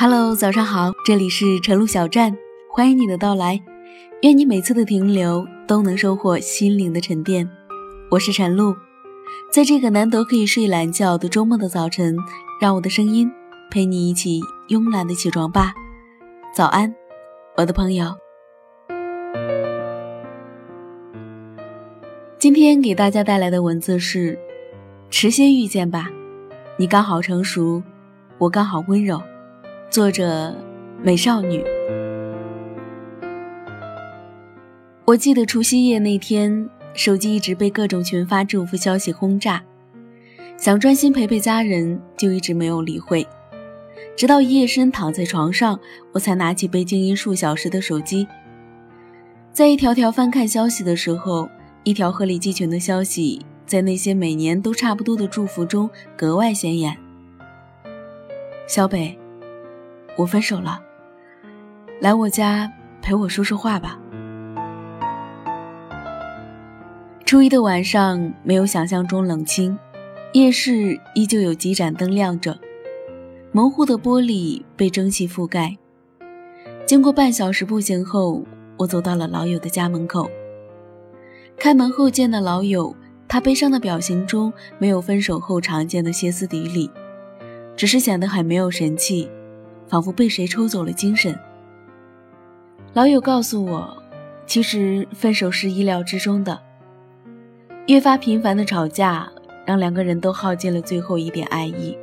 Hello，早上好，这里是晨露小站，欢迎你的到来。愿你每次的停留都能收获心灵的沉淀。我是晨露，在这个难得可以睡懒觉的周末的早晨，让我的声音陪你一起慵懒的起床吧。早安，我的朋友。今天给大家带来的文字是：迟些遇见吧，你刚好成熟，我刚好温柔。作者：美少女。我记得除夕夜那天，手机一直被各种群发祝福消息轰炸，想专心陪陪家人，就一直没有理会。直到夜深躺在床上，我才拿起被静音数小时的手机，在一条条翻看消息的时候。一条鹤立鸡群的消息，在那些每年都差不多的祝福中格外显眼。小北，我分手了，来我家陪我说说话吧。初一的晚上没有想象中冷清，夜市依旧有几盏灯亮着，模糊的玻璃被蒸汽覆盖。经过半小时步行后，我走到了老友的家门口。开门后见的老友，他悲伤的表情中没有分手后常见的歇斯底里，只是显得很没有神气，仿佛被谁抽走了精神。老友告诉我，其实分手是意料之中的。越发频繁的吵架，让两个人都耗尽了最后一点爱意，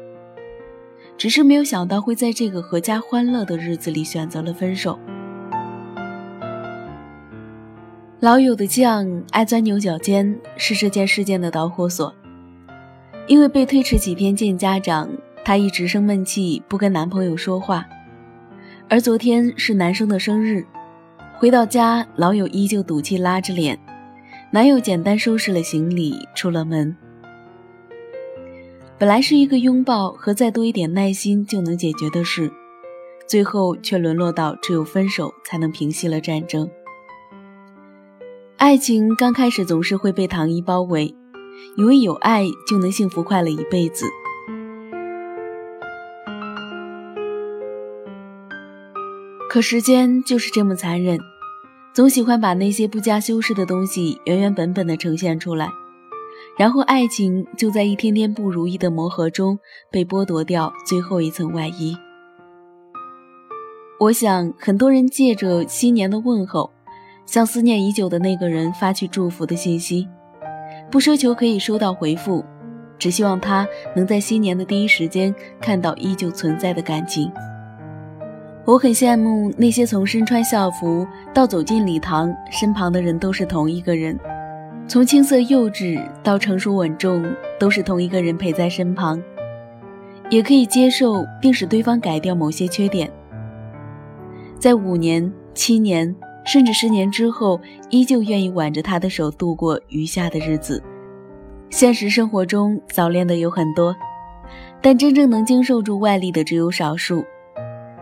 只是没有想到会在这个阖家欢乐的日子里选择了分手。老友的犟爱钻牛角尖是这件事件的导火索。因为被推迟几天见家长，她一直生闷气，不跟男朋友说话。而昨天是男生的生日，回到家，老友依旧赌气拉着脸。男友简单收拾了行李，出了门。本来是一个拥抱和再多一点耐心就能解决的事，最后却沦落到只有分手才能平息了战争。爱情刚开始总是会被糖衣包围，以为有爱就能幸福快乐一辈子。可时间就是这么残忍，总喜欢把那些不加修饰的东西原原本本的呈现出来，然后爱情就在一天天不如意的磨合中被剥夺掉最后一层外衣。我想，很多人借着新年的问候。向思念已久的那个人发去祝福的信息，不奢求可以收到回复，只希望他能在新年的第一时间看到依旧存在的感情。我很羡慕那些从身穿校服到走进礼堂，身旁的人都是同一个人；从青涩幼稚到成熟稳重，都是同一个人陪在身旁，也可以接受并使对方改掉某些缺点。在五年、七年。甚至十年之后，依旧愿意挽着他的手度过余下的日子。现实生活中，早恋的有很多，但真正能经受住外力的只有少数，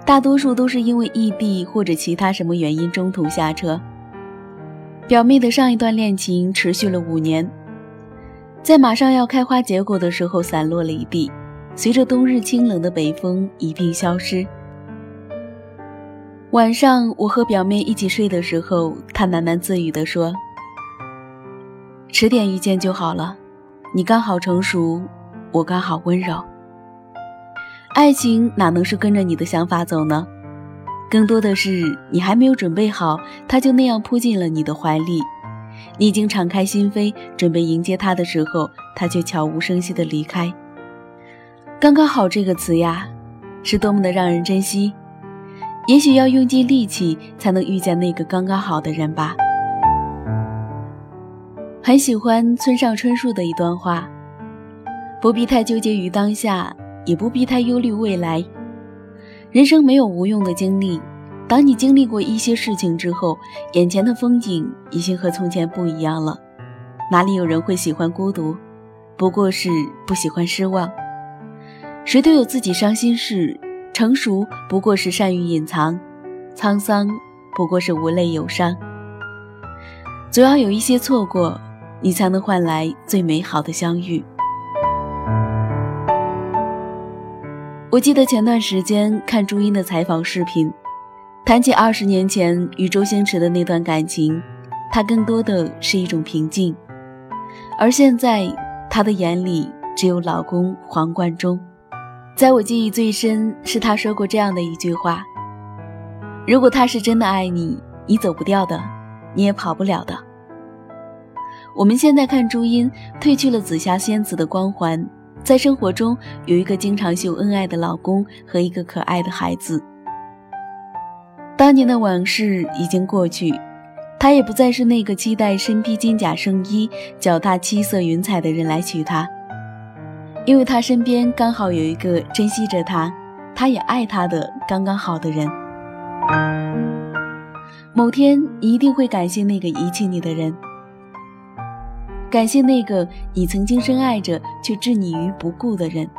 大多数都是因为异地或者其他什么原因中途下车。表妹的上一段恋情持续了五年，在马上要开花结果的时候散落了一地，随着冬日清冷的北风一并消失。晚上，我和表妹一起睡的时候，她喃喃自语地说：“迟点遇见就好了，你刚好成熟，我刚好温柔。爱情哪能是跟着你的想法走呢？更多的是你还没有准备好，他就那样扑进了你的怀里。你已经敞开心扉，准备迎接他的时候，他却悄无声息地离开。刚刚好这个词呀，是多么的让人珍惜。”也许要用尽力气才能遇见那个刚刚好的人吧。很喜欢村上春树的一段话：不必太纠结于当下，也不必太忧虑未来。人生没有无用的经历，当你经历过一些事情之后，眼前的风景已经和从前不一样了。哪里有人会喜欢孤独？不过是不喜欢失望。谁都有自己伤心事。成熟不过是善于隐藏，沧桑不过是无泪有伤。总要有一些错过，你才能换来最美好的相遇。我记得前段时间看朱茵的采访视频，谈起二十年前与周星驰的那段感情，她更多的是一种平静，而现在她的眼里只有老公黄贯中。在我记忆最深是她说过这样的一句话：“如果他是真的爱你，你走不掉的，你也跑不了的。”我们现在看朱茵褪去了紫霞仙子的光环。在生活中有一个经常秀恩爱的老公和一个可爱的孩子。当年的往事已经过去，他也不再是那个期待身披金甲圣衣、脚踏七色云彩的人来娶她，因为他身边刚好有一个珍惜着他，他也爱他的刚刚好的人。某天，一定会感谢那个遗弃你的人。感谢那个你曾经深爱着却置你于不顾的人，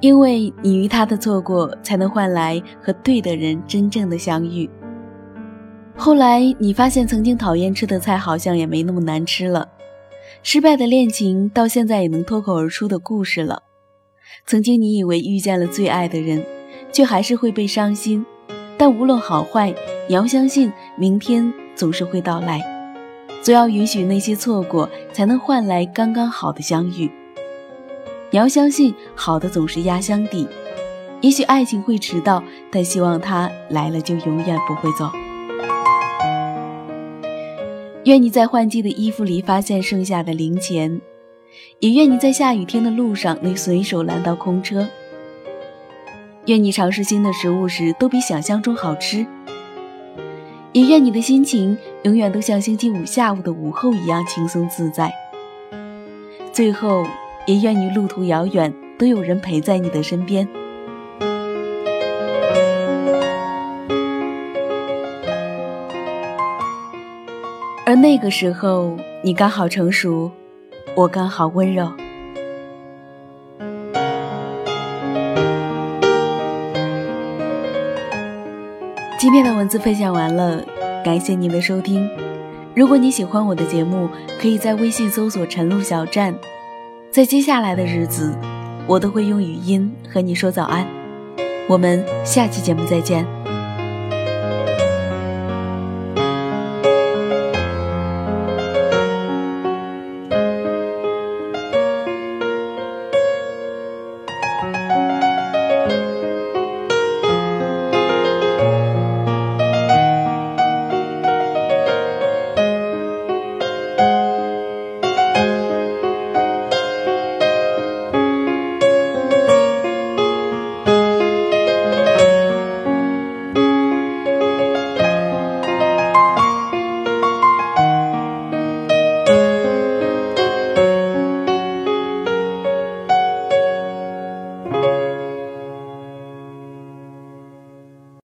因为你与他的错过，才能换来和对的人真正的相遇。后来你发现，曾经讨厌吃的菜好像也没那么难吃了；失败的恋情到现在也能脱口而出的故事了。曾经你以为遇见了最爱的人，却还是会被伤心。但无论好坏，你要相信，明天总是会到来。总要允许那些错过，才能换来刚刚好的相遇。你要相信，好的总是压箱底。也许爱情会迟到，但希望它来了就永远不会走。愿你在换季的衣服里发现剩下的零钱，也愿你在下雨天的路上能随手拦到空车。愿你尝试新的食物时都比想象中好吃。也愿你的心情永远都像星期五下午的午后一样轻松自在。最后，也愿你路途遥远都有人陪在你的身边。而那个时候，你刚好成熟，我刚好温柔。今天的文字分享完了，感谢您的收听。如果你喜欢我的节目，可以在微信搜索“晨露小站”。在接下来的日子，我都会用语音和你说早安。我们下期节目再见。